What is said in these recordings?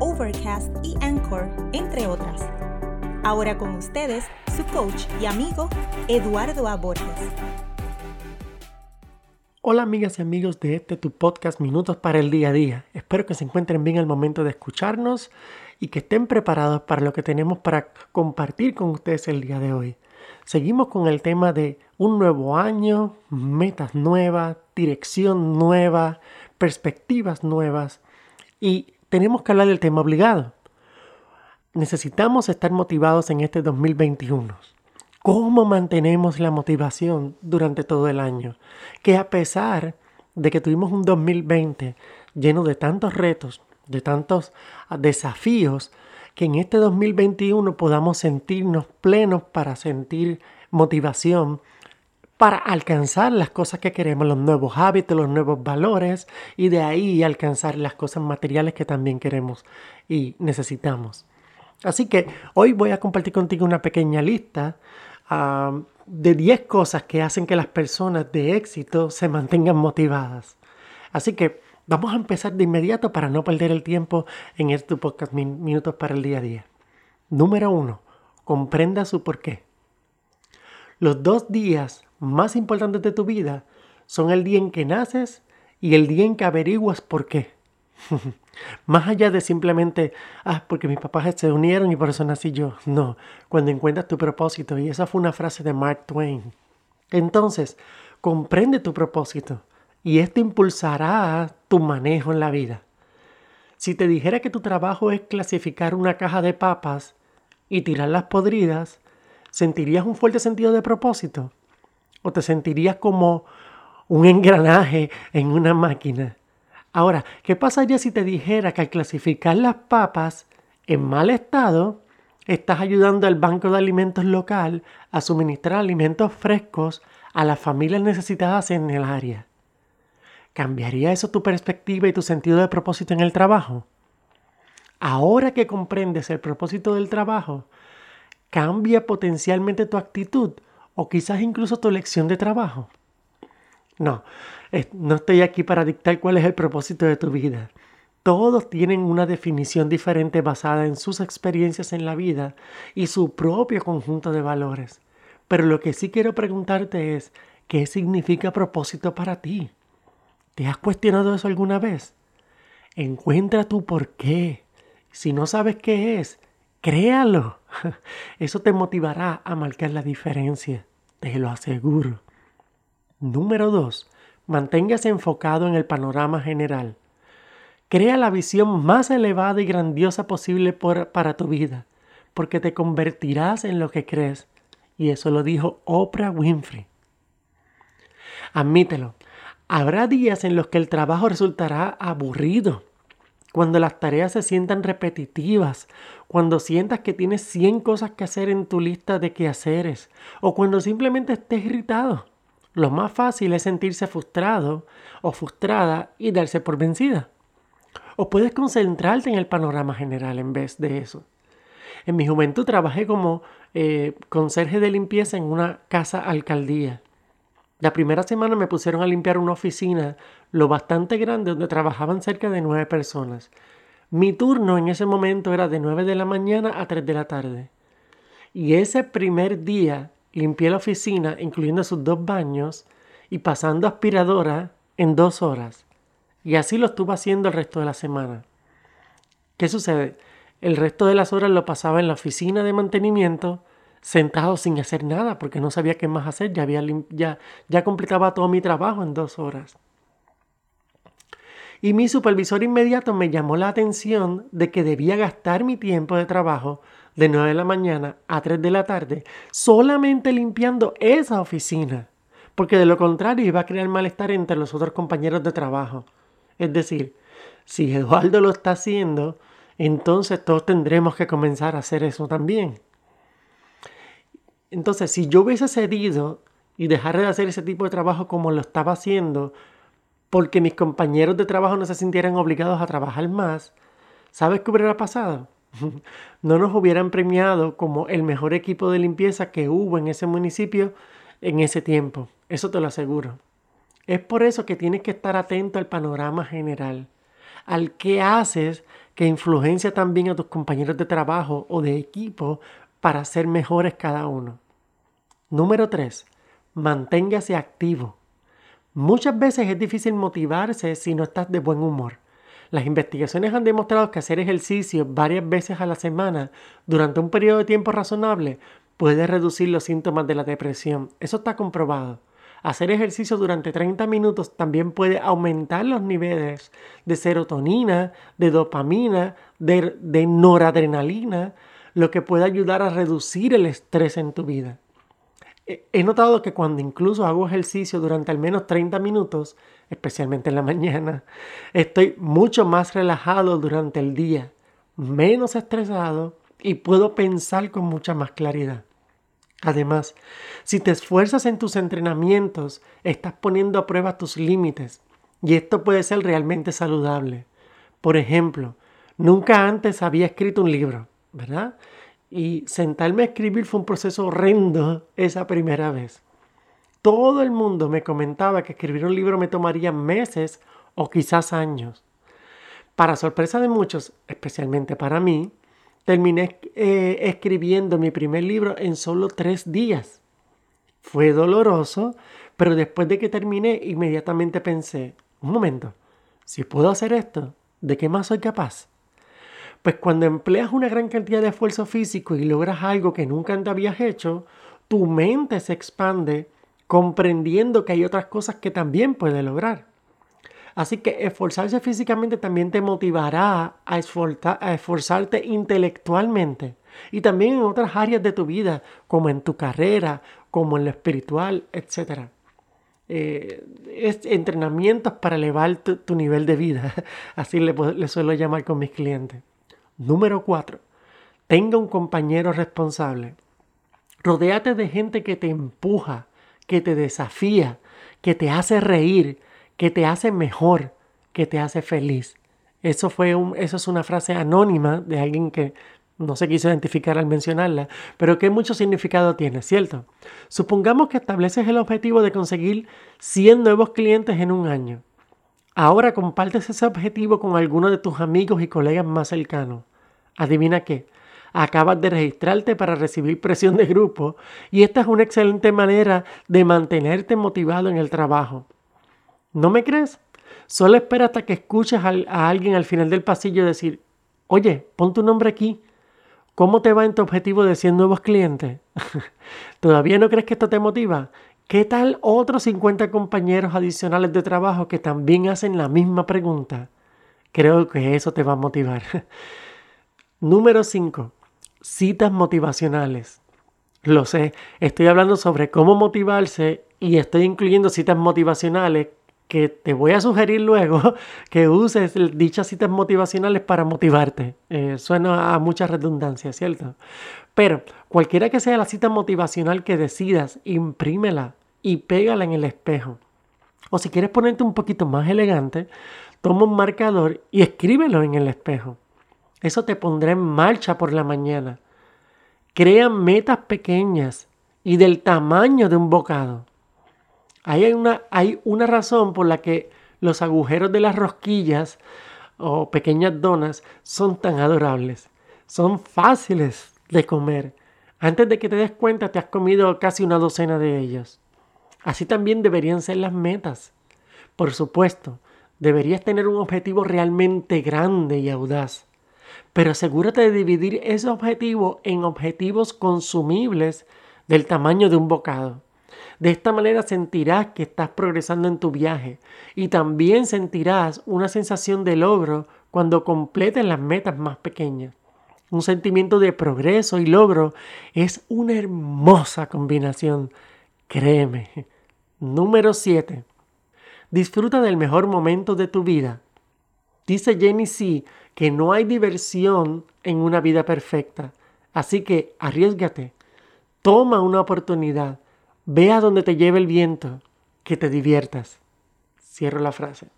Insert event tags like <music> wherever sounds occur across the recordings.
Overcast y Anchor, entre otras. Ahora con ustedes, su coach y amigo, Eduardo A. Borges. Hola amigas y amigos de este tu podcast Minutos para el Día a Día. Espero que se encuentren bien al momento de escucharnos y que estén preparados para lo que tenemos para compartir con ustedes el día de hoy. Seguimos con el tema de un nuevo año, metas nuevas, dirección nueva, perspectivas nuevas y tenemos que hablar del tema obligado. Necesitamos estar motivados en este 2021. ¿Cómo mantenemos la motivación durante todo el año? Que a pesar de que tuvimos un 2020 lleno de tantos retos, de tantos desafíos, que en este 2021 podamos sentirnos plenos para sentir motivación, para alcanzar las cosas que queremos, los nuevos hábitos, los nuevos valores y de ahí alcanzar las cosas materiales que también queremos y necesitamos. Así que hoy voy a compartir contigo una pequeña lista ah, de 10 cosas que hacen que las personas de éxito se mantengan motivadas. Así que vamos a empezar de inmediato para no perder el tiempo en este podcast Minutos para el Día a Día. Número 1. Comprenda su porqué. Los dos días más importantes de tu vida son el día en que naces y el día en que averiguas por qué. <laughs> Más allá de simplemente, ah, porque mis papás se unieron y por eso nací yo. No, cuando encuentras tu propósito, y esa fue una frase de Mark Twain. Entonces, comprende tu propósito y esto impulsará tu manejo en la vida. Si te dijera que tu trabajo es clasificar una caja de papas y tirarlas podridas, ¿sentirías un fuerte sentido de propósito? ¿O te sentirías como un engranaje en una máquina? Ahora, ¿qué pasaría si te dijera que al clasificar las papas en mal estado, estás ayudando al Banco de Alimentos local a suministrar alimentos frescos a las familias necesitadas en el área? ¿Cambiaría eso tu perspectiva y tu sentido de propósito en el trabajo? Ahora que comprendes el propósito del trabajo, ¿cambia potencialmente tu actitud o quizás incluso tu elección de trabajo? No, no estoy aquí para dictar cuál es el propósito de tu vida. Todos tienen una definición diferente basada en sus experiencias en la vida y su propio conjunto de valores. Pero lo que sí quiero preguntarte es, ¿qué significa propósito para ti? ¿Te has cuestionado eso alguna vez? Encuentra tu por qué. Si no sabes qué es, créalo. <laughs> Eso te motivará a marcar la diferencia. Te lo aseguro. Número 2. Manténgase enfocado en el panorama general. Crea la visión más elevada y grandiosa posible para tu vida, porque te convertirás en lo que crees. Y eso lo dijo Oprah Winfrey. Admítelo, habrá días en los que el trabajo resultará aburrido, cuando las tareas se sientan repetitivas, cuando sientas que tienes 100 cosas que hacer en tu lista de quehaceres, o cuando simplemente estés irritado. Lo más fácil es sentirse frustrado o frustrada y darse por vencida. O puedes concentrarte en el panorama general en vez de eso. En mi juventud trabajé como eh, conserje de limpieza en una casa alcaldía. La primera semana me pusieron a limpiar una oficina lo bastante grande donde trabajaban cerca de nueve personas. Mi turno en ese momento era de nueve de la mañana a tres de la tarde. Y ese primer día limpié la oficina, incluyendo sus dos baños, y pasando aspiradora en dos horas. Y así lo estuve haciendo el resto de la semana. ¿Qué sucede? El resto de las horas lo pasaba en la oficina de mantenimiento, sentado sin hacer nada, porque no sabía qué más hacer. Ya, había ya, ya completaba todo mi trabajo en dos horas. Y mi supervisor inmediato me llamó la atención de que debía gastar mi tiempo de trabajo de 9 de la mañana a 3 de la tarde solamente limpiando esa oficina, porque de lo contrario iba a crear malestar entre los otros compañeros de trabajo. Es decir, si Eduardo lo está haciendo entonces todos tendremos que comenzar a hacer eso también. Entonces, si yo hubiese cedido y dejar de hacer ese tipo de trabajo como lo estaba haciendo, porque mis compañeros de trabajo no se sintieran obligados a trabajar más, ¿sabes qué hubiera pasado? <laughs> no nos hubieran premiado como el mejor equipo de limpieza que hubo en ese municipio en ese tiempo. Eso te lo aseguro. Es por eso que tienes que estar atento al panorama general, al que haces que influencia también a tus compañeros de trabajo o de equipo para ser mejores cada uno. Número 3. Manténgase activo. Muchas veces es difícil motivarse si no estás de buen humor. Las investigaciones han demostrado que hacer ejercicio varias veces a la semana durante un periodo de tiempo razonable puede reducir los síntomas de la depresión. Eso está comprobado. Hacer ejercicio durante 30 minutos también puede aumentar los niveles de serotonina, de dopamina, de, noradrenalina, lo que puede ayudar a reducir el estrés en tu vida. He notado que cuando incluso hago ejercicio durante al menos 30 minutos, especialmente en la <laughs> mañana, estoy mucho más relajado durante el día, menos estresado y puedo pensar con mucha más claridad. Además, si te esfuerzas en tus entrenamientos, estás poniendo a prueba tus límites y esto puede ser realmente saludable. Por ejemplo, nunca antes había escrito un libro, ¿verdad? Y sentarme a escribir fue un proceso horrendo esa primera vez. Todo el mundo me comentaba que escribir un libro me tomaría meses o quizás años. Para sorpresa de muchos, especialmente para mí, terminé eh, escribiendo mi primer libro en solo tres días. Fue doloroso, pero después de que terminé, inmediatamente pensé, un momento, si puedo hacer esto, ¿de qué más soy capaz? Pues cuando empleas una gran cantidad de esfuerzo físico y logras algo que nunca antes habías hecho, tu mente se expande comprendiendo que hay otras cosas que también puedes lograr. Así que esforzarse físicamente también te motivará a, esforzarte intelectualmente y también en otras áreas de tu vida, como en tu carrera, como en lo espiritual, etc. Eh, es entrenamientos para elevar tu, nivel de vida, <laughs> así le, le suelo llamar con mis clientes. Número 4. Tenga un compañero responsable. Rodéate de gente que te empuja, que te desafía, que te hace reír, que te hace mejor, que te hace feliz. Eso, fue eso es una frase anónima de alguien que no se quiso identificar al mencionarla, pero que mucho significado tiene, ¿cierto? Supongamos que estableces el objetivo de conseguir 100 nuevos clientes en un año. Ahora compartes ese objetivo con alguno de tus amigos y colegas más cercanos. Adivina qué, acabas de registrarte para recibir presión de grupo y esta es una excelente manera de mantenerte motivado en el trabajo. ¿No me crees? Solo espera hasta que escuches a alguien al final del pasillo decir, oye, pon tu nombre aquí. ¿Cómo te va en tu objetivo de 100 nuevos clientes? <laughs> ¿Todavía no crees que esto te motiva? ¿Qué tal otros 50 compañeros adicionales de trabajo que también hacen la misma pregunta? Creo que eso te va a motivar. <laughs> Número 5. Citas motivacionales. Lo sé, estoy hablando sobre cómo motivarse y estoy incluyendo citas motivacionales que te voy a sugerir luego <laughs> que uses dichas citas motivacionales para motivarte. Eh, suena a mucha redundancia, ¿cierto? Pero cualquiera que sea la cita motivacional que decidas, imprímela y pégala en el espejo. O si quieres ponerte un poquito más elegante, toma un marcador y escríbelo en el espejo. Eso te pondrá en marcha por la mañana. Crea metas pequeñas y del tamaño de un bocado. Hay una, hay una razón por la que los agujeros de las rosquillas o pequeñas donas son tan adorables. Son fáciles de comer. Antes de que te des cuenta te has comido casi una docena de ellos. Así también deberían ser las metas. Por supuesto, deberías tener un objetivo realmente grande y audaz. Pero asegúrate de dividir ese objetivo en objetivos consumibles del tamaño de un bocado. De esta manera sentirás que estás progresando en tu viaje y también sentirás una sensación de logro cuando completes las metas más pequeñas. Un sentimiento de progreso y logro es una hermosa combinación, créeme. Número 7. Disfruta del mejor momento de tu vida. Dice Jenny C que no hay diversión en una vida perfecta. Así que arriesgate, toma una oportunidad, ve a donde te lleve el viento, que te diviertas. Cierro la frase.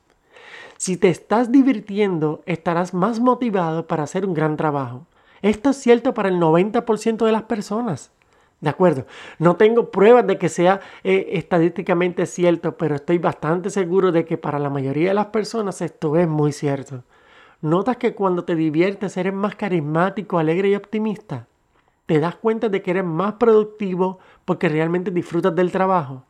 Si te estás divirtiendo, estarás más motivado para hacer un gran trabajo. Esto es cierto para el 90% de las personas. ¿De acuerdo? No tengo pruebas de que sea eh, estadísticamente cierto, pero estoy bastante seguro de que para la mayoría de las personas esto es muy cierto. ¿Notas que cuando te diviertes eres más carismático, alegre y optimista? ¿Te das cuenta de que eres más productivo porque realmente disfrutas del trabajo?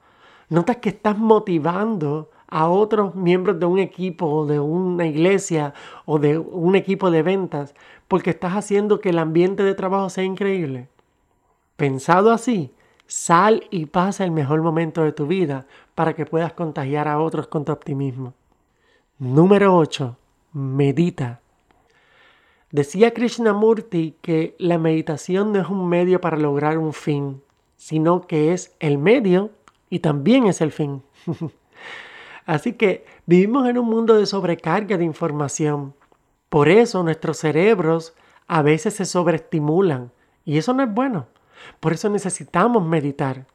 ¿Notas que estás motivando a otros miembros de un equipo o de una iglesia o de un equipo de ventas porque estás haciendo que el ambiente de trabajo sea increíble. Pensado así, sal y pasa el mejor momento de tu vida para que puedas contagiar a otros con tu optimismo. Número 8. Medita. Decía Krishnamurti que la meditación no es un medio para lograr un fin, sino que es el medio y también es el fin. <laughs> Así que vivimos en un mundo de sobrecarga de información. Por eso nuestros cerebros a veces se sobreestimulan y eso no es bueno. Por eso necesitamos meditar.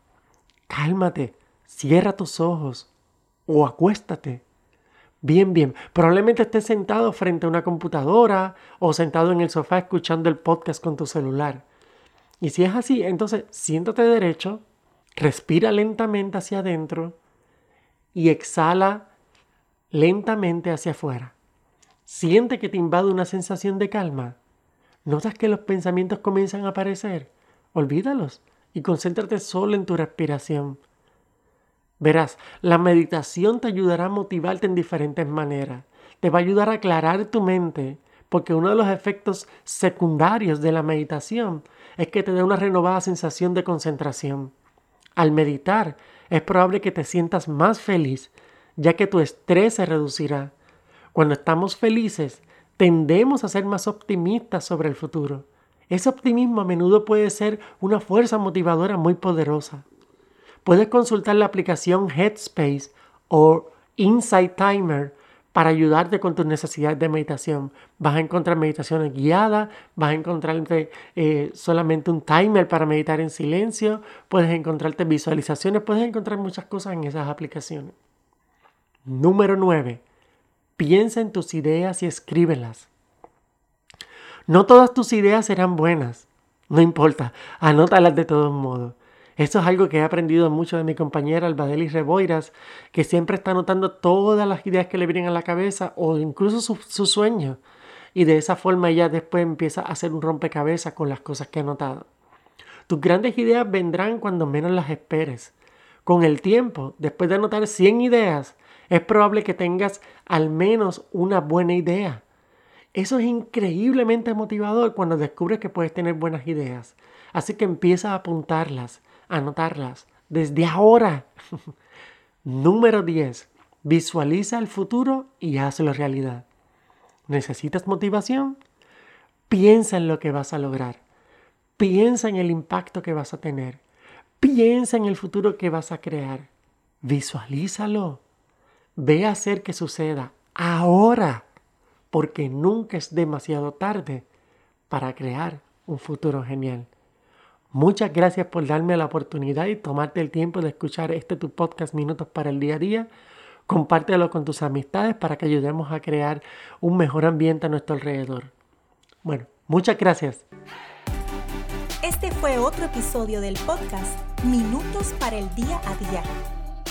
Cálmate, cierra tus ojos o acuéstate. Bien, bien. Probablemente estés sentado frente a una computadora o sentado en el sofá escuchando el podcast con tu celular. Y si es así, entonces siéntate derecho, respira lentamente hacia adentro y exhala lentamente hacia afuera. Siente que te invade una sensación de calma. ¿Notas que los pensamientos comienzan a aparecer? Olvídalos y concéntrate solo en tu respiración. Verás, la meditación te ayudará a motivarte en diferentes maneras. Te va a ayudar a aclarar tu mente, porque uno de los efectos secundarios de la meditación es que te da una renovada sensación de concentración. Al meditar, es probable que te sientas más feliz, ya que tu estrés se reducirá. Cuando estamos felices, tendemos a ser más optimistas sobre el futuro. Ese optimismo a menudo puede ser una fuerza motivadora muy poderosa. Puedes consultar la aplicación Headspace o Insight Timer para ayudarte con tus necesidades de meditación. Vas a encontrar meditaciones guiadas, vas a encontrarte eh, solamente un timer para meditar en silencio, puedes encontrarte visualizaciones, puedes encontrar muchas cosas en esas aplicaciones. Número 9. Piensa en tus ideas y escríbelas. No todas tus ideas serán buenas, no importa, anótalas de todos modos. Esto es algo que he aprendido mucho de mi compañera Albadelis Reboiras, que siempre está anotando todas las ideas que le vienen a la cabeza o incluso su sueños. Y de esa forma ella después empieza a hacer un rompecabezas con las cosas que ha anotado. Tus grandes ideas vendrán cuando menos las esperes. Con el tiempo, después de anotar 100 ideas, es probable que tengas al menos una buena idea. Eso es increíblemente motivador cuando descubres que puedes tener buenas ideas. Así que empieza a apuntarlas anotarlas desde ahora. <laughs> Número 10. Visualiza el futuro y hazlo realidad. ¿Necesitas motivación? Piensa en lo que vas a lograr. Piensa en el impacto que vas a tener. Piensa en el futuro que vas a crear. Visualízalo. Ve a hacer que suceda ahora, porque nunca es demasiado tarde para crear un futuro genial. Muchas gracias por darme la oportunidad y tomarte el tiempo de escuchar este tu podcast Minutos para el Día a Día. Compártelo con tus amistades para que ayudemos a crear un mejor ambiente a nuestro alrededor. Bueno, muchas gracias. Este fue otro episodio del podcast Minutos para el Día a Día.